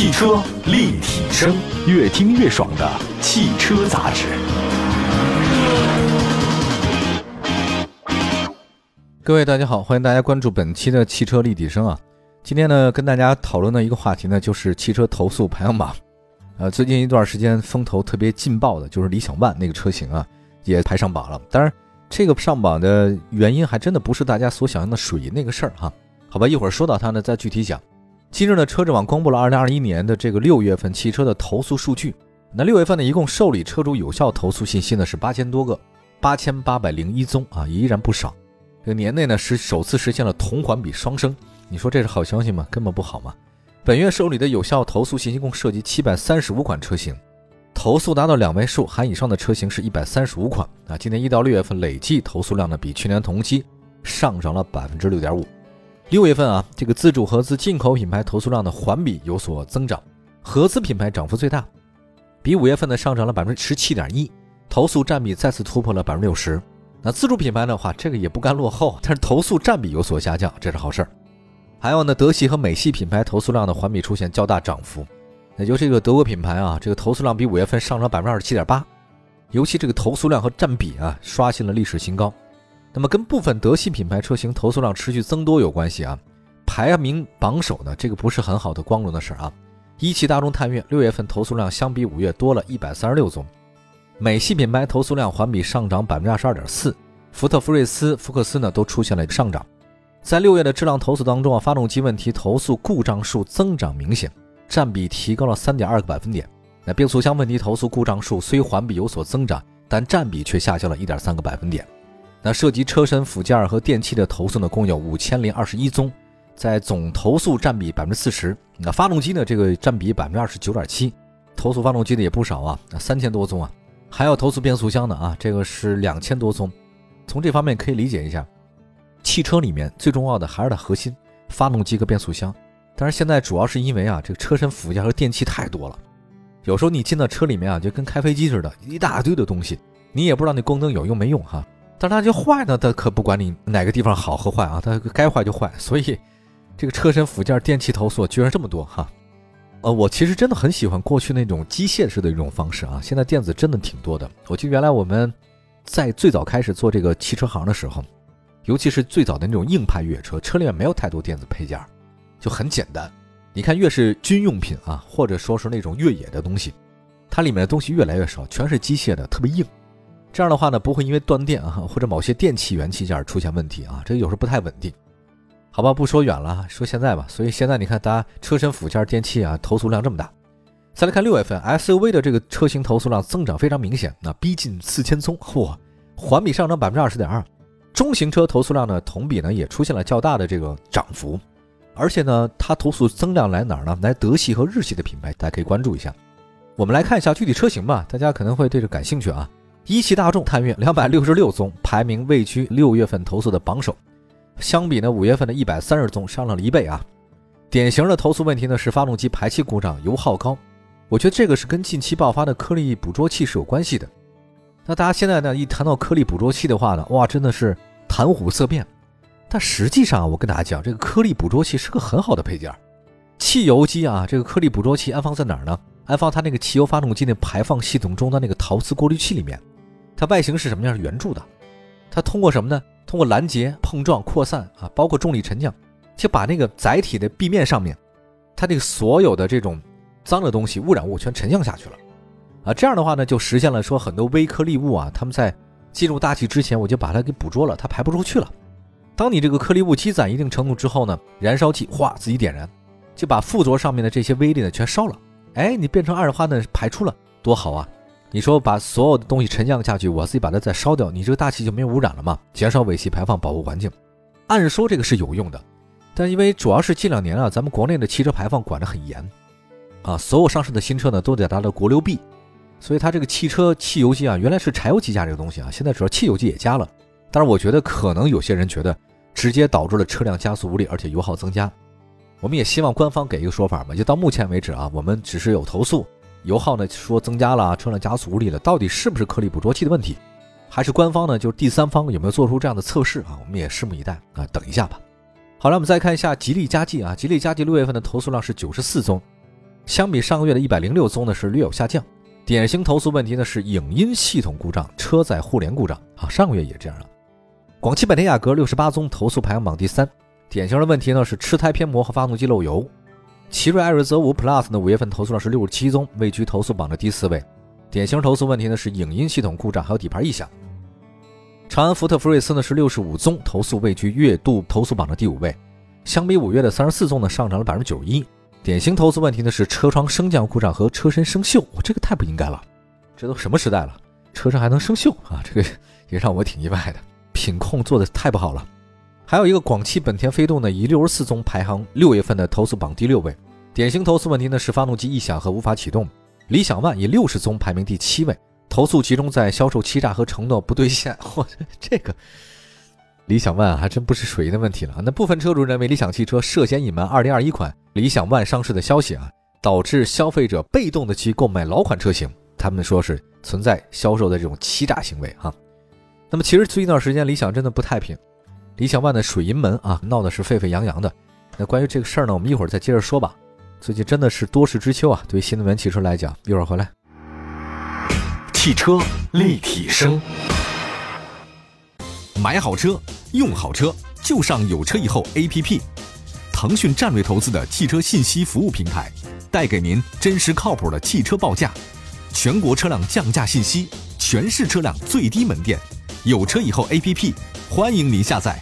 汽车立体声，越听越爽的汽车杂志。各位大家好，欢迎大家关注本期的汽车立体声啊。今天呢，跟大家讨论的一个话题呢，就是汽车投诉排行榜。呃，最近一段时间风头特别劲爆的，就是理想 ONE 那个车型啊，也排上榜了。当然，这个上榜的原因还真的不是大家所想象的水银那个事儿哈。好吧，一会儿说到它呢，再具体讲。今日呢，车之网公布了二零二一年的这个六月份汽车的投诉数据。那六月份呢，一共受理车主有效投诉信息呢是八千多个，八千八百零一宗啊，也依然不少。这个年内呢是首次实现了同环比双升，你说这是好消息吗？根本不好嘛。本月受理的有效投诉信息共涉及七百三十五款车型，投诉达到两位数含以上的车型是一百三十五款啊。今年一到六月份累计投诉量呢比去年同期上涨了百分之六点五。六月份啊，这个自主合资进口品牌投诉量的环比有所增长，合资品牌涨幅最大，比五月份呢上涨了百分之十七点一，投诉占比再次突破了百分之六十。那自主品牌的话，这个也不甘落后，但是投诉占比有所下降，这是好事儿。还有呢，德系和美系品牌投诉量的环比出现较大涨幅，也就这个德国品牌啊，这个投诉量比五月份上涨百分之二十七点八，尤其这个投诉量和占比啊，刷新了历史新高。那么跟部分德系品牌车型投诉量持续增多有关系啊，排名榜首呢，这个不是很好的光荣的事儿啊。一汽大众探岳六月份投诉量相比五月多了一百三十六宗，美系品牌投诉量环比上涨百分之二十二点四，福特福睿斯、福克斯呢都出现了上涨。在六月的质量投诉当中啊，发动机问题投诉故障数增长明显，占比提高了三点二个百分点。那变速箱问题投诉故障数虽环比有所增长，但占比却下降了一点三个百分点。那涉及车身附件和电器的投诉呢，共有五千零二十一宗，在总投诉占比百分之四十。那发动机呢，这个占比百分之二十九点七，投诉发动机的也不少啊，那三千多宗啊，还有投诉变速箱的啊，这个是两千多宗。从这方面可以理解一下，汽车里面最重要的还是它核心发动机和变速箱。但是现在主要是因为啊，这个车身附件和电器太多了，有时候你进到车里面啊，就跟开飞机似的，一大堆的东西，你也不知道那光灯有用没用哈。但是它就坏呢，它可不管你哪个地方好和坏啊，它该坏就坏。所以，这个车身附件电器投诉居然这么多哈。呃，我其实真的很喜欢过去那种机械式的一种方式啊。现在电子真的挺多的。我记得原来我们在最早开始做这个汽车行的时候，尤其是最早的那种硬派越野车，车里面没有太多电子配件，就很简单。你看，越是军用品啊，或者说是那种越野的东西，它里面的东西越来越少，全是机械的，特别硬。这样的话呢，不会因为断电啊或者某些电器元器件出现问题啊，这个有时候不太稳定，好吧，不说远了，说现在吧。所以现在你看，大家车身附件电器啊，投诉量这么大。再来看六月份 SUV 的这个车型投诉量增长非常明显，那逼近四千宗，嚯，环比上涨百分之二十点二。中型车投诉量呢，同比呢也出现了较大的这个涨幅，而且呢，它投诉增量来哪儿呢？来德系和日系的品牌，大家可以关注一下。我们来看一下具体车型吧，大家可能会对这感兴趣啊。一汽大众探岳两百六十六宗，排名位居六月份投诉的榜首，相比呢五月份的一百三十宗，上涨了一倍啊。典型的投诉问题呢是发动机排气故障、油耗高，我觉得这个是跟近期爆发的颗粒捕捉器是有关系的。那大家现在呢一谈到颗粒捕捉器的话呢，哇，真的是谈虎色变。但实际上啊我跟大家讲，这个颗粒捕捉器是个很好的配件。汽油机啊，这个颗粒捕捉器安放在哪儿呢？安放它那个汽油发动机那排放系统中的那个陶瓷过滤器里面。它外形是什么样？是圆柱的。它通过什么呢？通过拦截、碰撞、扩散啊，包括重力沉降，就把那个载体的壁面上面，它这个所有的这种脏的东西、污染物全沉降下去了啊。这样的话呢，就实现了说很多微颗粒物啊，它们在进入大气之前，我就把它给捕捉了，它排不出去了。当你这个颗粒物积攒一定程度之后呢，燃烧器哗自己点燃，就把附着上面的这些微粒呢全烧了。哎，你变成二氧化碳排出了，多好啊！你说把所有的东西沉降下去，我自己把它再烧掉，你这个大气就没有污染了吗？减少尾气排放，保护环境，按说这个是有用的，但因为主要是近两年啊，咱们国内的汽车排放管得很严，啊，所有上市的新车呢都得达到国六 B，所以它这个汽车汽油机啊，原来是柴油机加这个东西啊，现在主要汽油机也加了，但是我觉得可能有些人觉得直接导致了车辆加速无力，而且油耗增加，我们也希望官方给一个说法吧，就到目前为止啊，我们只是有投诉。油耗呢说增加了，车辆加速无力了，到底是不是颗粒捕捉器的问题，还是官方呢就是第三方有没有做出这样的测试啊？我们也拭目以待啊，等一下吧。好了，我们再看一下吉利嘉际啊，吉利嘉际六月份的投诉量是九十四宗，相比上个月的一百零六宗呢是略有下降。典型投诉问题呢是影音系统故障、车载互联故障啊，上个月也这样了。广汽本田雅阁六十八宗投诉排行榜第三，典型的问题呢是吃胎偏磨和发动机漏油。奇瑞艾瑞泽五 Plus 呢五月份投诉量是六十七宗，位居投诉榜的第四位。典型投诉问题呢是影音系统故障还有底盘异响。长安福特福睿斯呢是六十五宗投诉，位居月度投诉榜的第五位。相比五月的三十四宗呢，上涨了百分之九十一。典型投诉问题呢是车窗升降故障和车身生锈，我这个太不应该了，这都什么时代了，车上还能生锈啊？这个也让我挺意外的，品控做的太不好了。还有一个广汽本田飞度呢，以六十四宗排行六月份的投诉榜第六位。典型投诉问题呢是发动机异响和无法启动。理想 ONE 以六十宗排名第七位，投诉集中在销售欺诈和承诺不兑现。嚯，这个。理想 ONE 还真不是水的问题了那部分车主认为理想汽车涉嫌隐瞒2021款理想 ONE 上市的消息啊，导致消费者被动的去购买老款车型。他们说是存在销售的这种欺诈行为啊。那么其实最近一段时间理想真的不太平，理想 ONE 的水银门啊闹的是沸沸扬扬的。那关于这个事儿呢，我们一会儿再接着说吧。最近真的是多事之秋啊，对于新能源汽车来讲，一会儿回来。汽车立体声，买好车。用好车就上有车以后 APP，腾讯战略投资的汽车信息服务平台，带给您真实靠谱的汽车报价，全国车辆降价信息，全市车辆最低门店，有车以后 APP，欢迎您下载。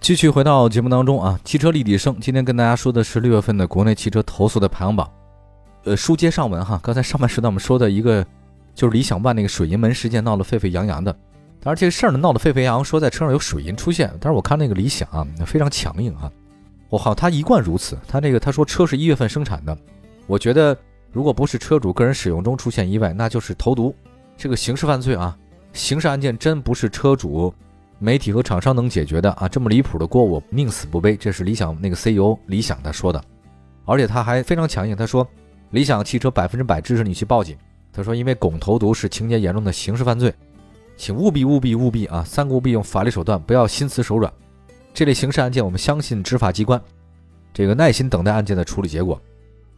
继续回到节目当中啊，汽车立体声，今天跟大家说的是六月份的国内汽车投诉的排行榜。呃，书接上文哈，刚才上半时段我们说的一个就是理想 ONE 那个水银门事件闹得沸沸扬扬的。当然，这个事儿呢闹得沸沸扬扬，说在车上有水银出现。但是我看那个理想啊，非常强硬啊。我靠，他一贯如此。他这个他说车是一月份生产的，我觉得如果不是车主个人使用中出现意外，那就是投毒，这个刑事犯罪啊，刑事案件真不是车主、媒体和厂商能解决的啊。这么离谱的锅我宁死不背。这是理想那个 CEO 理想他说的，而且他还非常强硬，他说理想汽车百分之百支持你去报警。他说因为汞投毒是情节严重的刑事犯罪。请务必务必务必啊！三顾必用法律手段，不要心慈手软。这类刑事案件，我们相信执法机关，这个耐心等待案件的处理结果。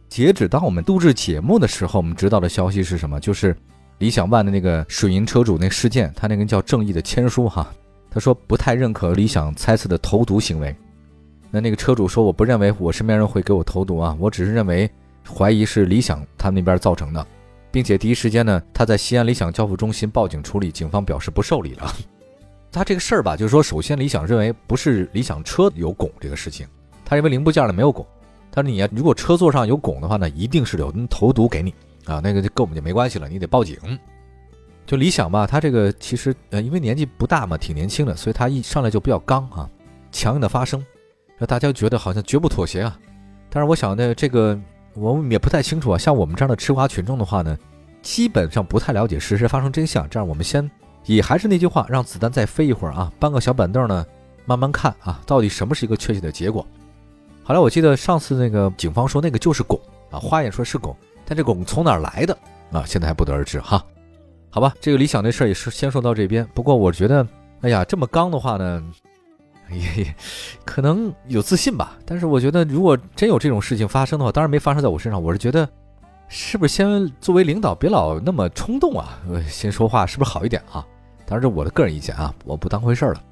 截止当我们录制节目的时候，我们知道的消息是什么？就是理想 ONE 的那个水银车主那事件，他那个叫正义的签书哈，他说不太认可理想猜测的投毒行为。那那个车主说，我不认为我身边人会给我投毒啊，我只是认为怀疑是理想他那边造成的。并且第一时间呢，他在西安理想交付中心报警处理，警方表示不受理了。他这个事儿吧，就是说，首先理想认为不是理想车有汞这个事情，他认为零部件呢没有汞。他说你如果车座上有汞的话呢，一定是有人投毒给你啊，那个就跟我们就没关系了，你得报警。就理想吧，他这个其实呃，因为年纪不大嘛，挺年轻的，所以他一上来就比较刚啊，强硬的发声，让大家觉得好像绝不妥协啊。但是我想呢，这个。我们也不太清楚啊，像我们这样的吃瓜群众的话呢，基本上不太了解事实发生真相。这样，我们先也还是那句话，让子弹再飞一会儿啊，搬个小板凳呢，慢慢看啊，到底什么是一个确切的结果。后来我记得上次那个警方说那个就是汞啊，花眼说是汞，但这汞从哪儿来的啊，现在还不得而知哈。好吧，这个理想的事儿也是先说到这边。不过我觉得，哎呀，这么刚的话呢。也也可能有自信吧，但是我觉得如果真有这种事情发生的话，当然没发生在我身上。我是觉得，是不是先作为领导别老那么冲动啊？先说话是不是好一点啊？当然这我的个人意见啊，我不当回事了。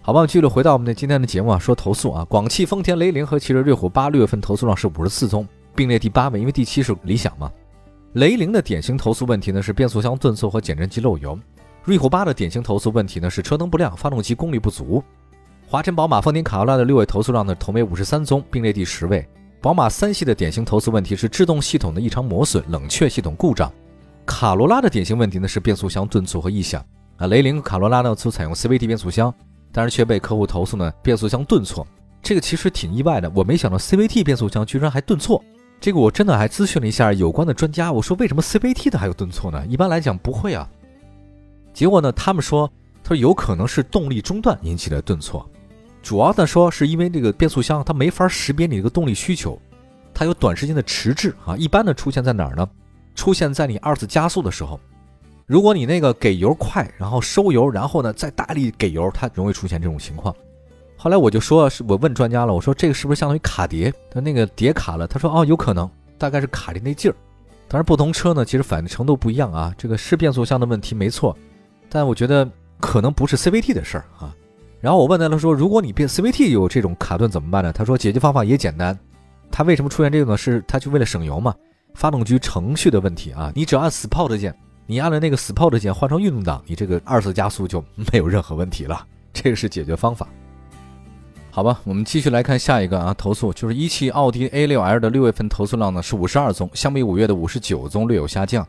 好吧，我们继续回到我们的今天的节目啊，说投诉啊，广汽丰田雷凌和奇瑞瑞虎八六月份投诉量是五十四宗，并列第八位，因为第七是理想嘛。雷凌的典型投诉问题呢是变速箱顿挫和减震器漏油，瑞虎八的典型投诉问题呢是车灯不亮、发动机功率不足。华晨宝马、丰田卡罗拉的六位投诉量呢，同为五十三宗，并列第十位。宝马三系的典型投诉问题是制动系统的异常磨损、冷却系统故障。卡罗拉的典型问题呢是变速箱顿挫和异响。啊，雷凌、卡罗拉呢都采用 CVT 变速箱，但是却被客户投诉呢变速箱顿挫。这个其实挺意外的，我没想到 CVT 变速箱居然还顿挫。这个我真的还咨询了一下有关的专家，我说为什么 CVT 的还有顿挫呢？一般来讲不会啊。结果呢，他们说他说有可能是动力中断引起的顿挫。主要的说，是因为这个变速箱它没法识别你这个动力需求，它有短时间的迟滞啊。一般的出现在哪儿呢？出现在你二次加速的时候，如果你那个给油快，然后收油，然后呢再大力给油，它容易出现这种情况。后来我就说，是我问专家了，我说这个是不是相当于卡碟？他那个碟卡了？他说哦，有可能。大概是卡的那劲儿。当然，不同车呢，其实反应程度不一样啊。这个是变速箱的问题没错，但我觉得可能不是 CVT 的事儿啊。然后我问他了，说如果你变 CVT 有这种卡顿怎么办呢？他说解决方法也简单。他为什么出现这个呢？是他就为了省油嘛？发动机程序的问题啊，你只要按 Sport 键，你按了那个 Sport 键换成运动档，你这个二次加速就没有任何问题了。这个是解决方法。好吧，我们继续来看下一个啊，投诉就是一汽奥迪 A6L 的六月份投诉量呢是五十二宗，相比五月的五十九宗略有下降，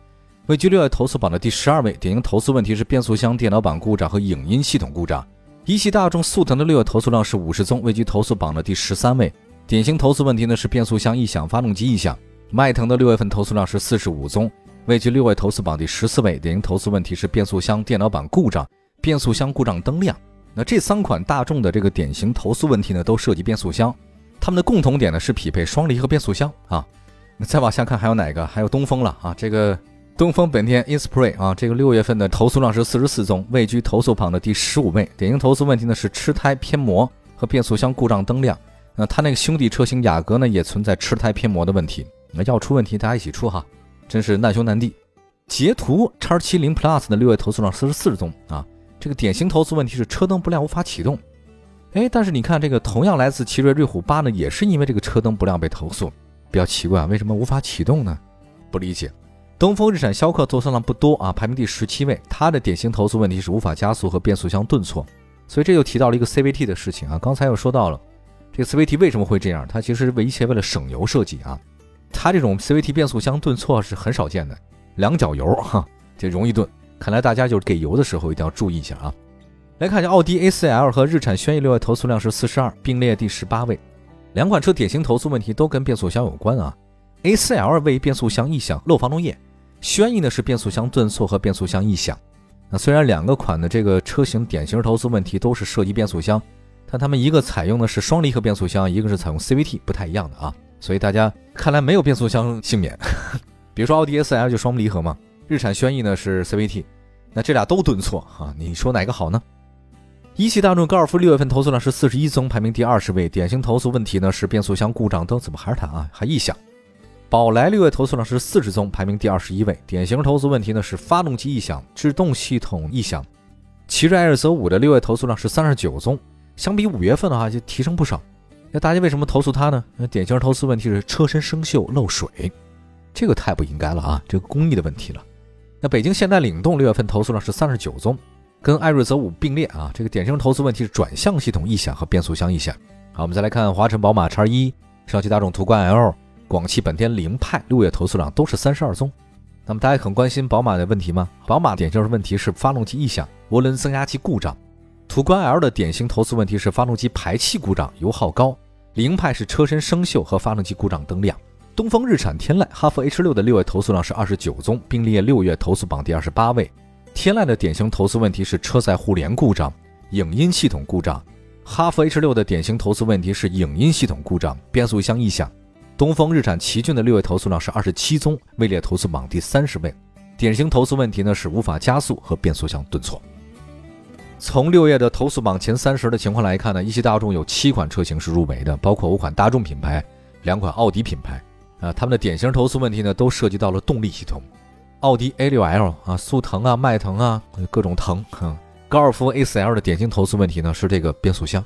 位居六月投诉榜的第十二位。典型投诉问题是变速箱电脑板故障和影音系统故障。一汽大众速腾的六月投诉量是五十宗，位居投诉榜的第十三位。典型投诉问题呢是变速箱异响、发动机异响。迈腾的六月份投诉量是四十五宗，位居六月投诉榜第十四位。典型投诉问题是变速箱电脑板故障、变速箱故障灯亮。那这三款大众的这个典型投诉问题呢，都涉及变速箱，它们的共同点呢是匹配双离合变速箱啊。那再往下看还有哪个？还有东风了啊，这个东风本田 Inspire 啊，这个六月份的投诉量是四十四宗，位居投诉榜的第十五位。典型投诉问题呢是吃胎偏磨和变速箱故障灯亮。那它那个兄弟车型雅阁呢也存在吃胎偏磨的问题。那要出问题大家一起出哈，真是难兄难弟。捷途叉七零 Plus 的六月投诉量四十四宗啊。这个典型投诉问题是车灯不亮无法启动，哎，但是你看这个同样来自奇瑞瑞虎八呢，也是因为这个车灯不亮被投诉，比较奇怪，为什么无法启动呢？不理解。东风日产逍客投诉量不多啊，排名第十七位，它的典型投诉问题是无法加速和变速箱顿挫，所以这又提到了一个 CVT 的事情啊。刚才又说到了这个 CVT 为什么会这样，它其实为一切为了省油设计啊，它这种 CVT 变速箱顿挫是很少见的，两脚油哈，这容易顿。看来大家就是给油的时候一定要注意一下啊！来看一下奥迪 A4L 和日产轩逸六月投诉量是四十二，并列第十八位。两款车典型投诉问题都跟变速箱有关啊。A4L 为变速箱异响、漏防冻液；轩逸呢是变速箱顿挫和变速箱异响。那虽然两个款的这个车型典型投诉问题都是涉及变速箱，但他们一个采用的是双离合变速箱，一个是采用 CVT，不太一样的啊。所以大家看来没有变速箱幸免。比如说奥迪 A4L 就双离合嘛。日产轩逸呢是 CVT，那这俩都顿挫啊，你说哪个好呢？一汽大众高尔夫六月份投诉量是四十一宗，排名第二十位。典型投诉问题呢是变速箱故障灯，怎么还是它啊？还异响。宝来六月投诉量是四十宗，排名第二十一位。典型投诉问题呢是发动机异响、制动系统异响。奇瑞艾瑞泽五的六月投诉量是三十九宗，相比五月份的话就提升不少。那大家为什么投诉它呢？那典型投诉问题是车身生锈漏水，这个太不应该了啊，这个工艺的问题了。那北京现代领动六月份投诉量是三十九宗，跟艾瑞泽五并列啊。这个典型投诉问题是转向系统异响和变速箱异响。好，我们再来看华晨宝马叉一、上汽大众途观 L、广汽本田凌派六月投诉量都是三十二宗。那么大家很关心宝马的问题吗？宝马典型的问题是发动机异响、涡轮增压器故障。途观 L 的典型投诉问题是发动机排气故障、油耗高。凌派是车身生锈和发动机故障灯亮。东风日产天籁、哈弗 H 六的六月投诉量是二十九宗，并列六月投诉榜第二十八位。天籁的典型投诉问题是车载互联故障、影音系统故障；哈弗 H 六的典型投诉问题是影音系统故障、变速箱异响。东风日产奇骏的六月投诉量是二十七宗，位列投诉榜第三十位。典型投诉问题呢是无法加速和变速箱顿挫。从六月的投诉榜前三十的情况来看呢，一汽大众有七款车型是入围的，包括五款大众品牌、两款奥迪品牌。啊，他们的典型投诉问题呢，都涉及到了动力系统。奥迪 A6L 啊，速腾啊，迈腾啊，各种腾。高尔夫 A4L 的典型投诉问题呢，是这个变速箱。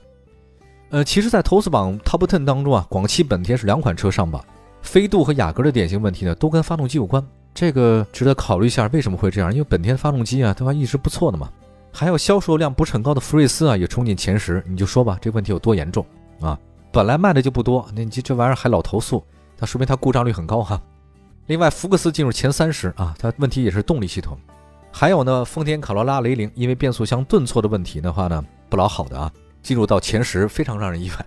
呃，其实，在投诉榜 Top Ten 当中啊，广汽本田是两款车上榜，飞度和雅阁的典型问题呢，都跟发动机有关。这个值得考虑一下，为什么会这样？因为本田发动机啊，对吧，一直不错的嘛。还有销售量不是很高的福睿斯啊，也冲进前十。你就说吧，这问题有多严重啊？本来卖的就不多，那你这玩意儿还老投诉。那说明它故障率很高哈。另外，福克斯进入前三十啊，它问题也是动力系统。还有呢，丰田卡罗拉雷凌因为变速箱顿挫的问题的话呢，不老好的啊，进入到前十，非常让人意外。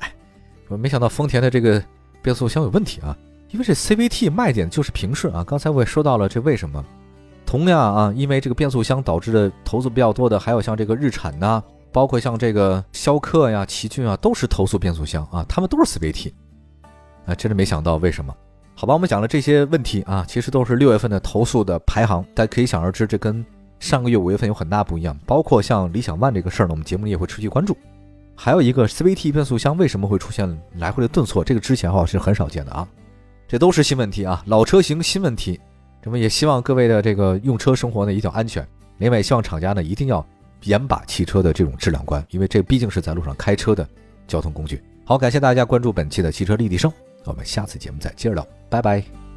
我没想到丰田的这个变速箱有问题啊，因为这 CVT 卖点就是平顺啊。刚才我也说到了，这为什么？同样啊，因为这个变速箱导致的投诉比较多的，还有像这个日产呐，包括像这个逍客呀、奇骏啊，都是投诉变速箱啊，他们都是 CVT。啊，真的没想到为什么？好吧，我们讲了这些问题啊，其实都是六月份的投诉的排行，大家可以想而知，这跟上个月五月份有很大不一样。包括像理想 ONE 这个事儿呢，我们节目里也会持续关注。还有一个 CVT 变速箱为什么会出现来回的顿挫，这个之前哈是很少见的啊，这都是新问题啊，老车型新问题。那么也希望各位的这个用车生活呢一定要安全，另外也希望厂家呢一定要严把汽车的这种质量关，因为这毕竟是在路上开车的交通工具。好，感谢大家关注本期的汽车立体声，我们下次节目再接着聊拜拜。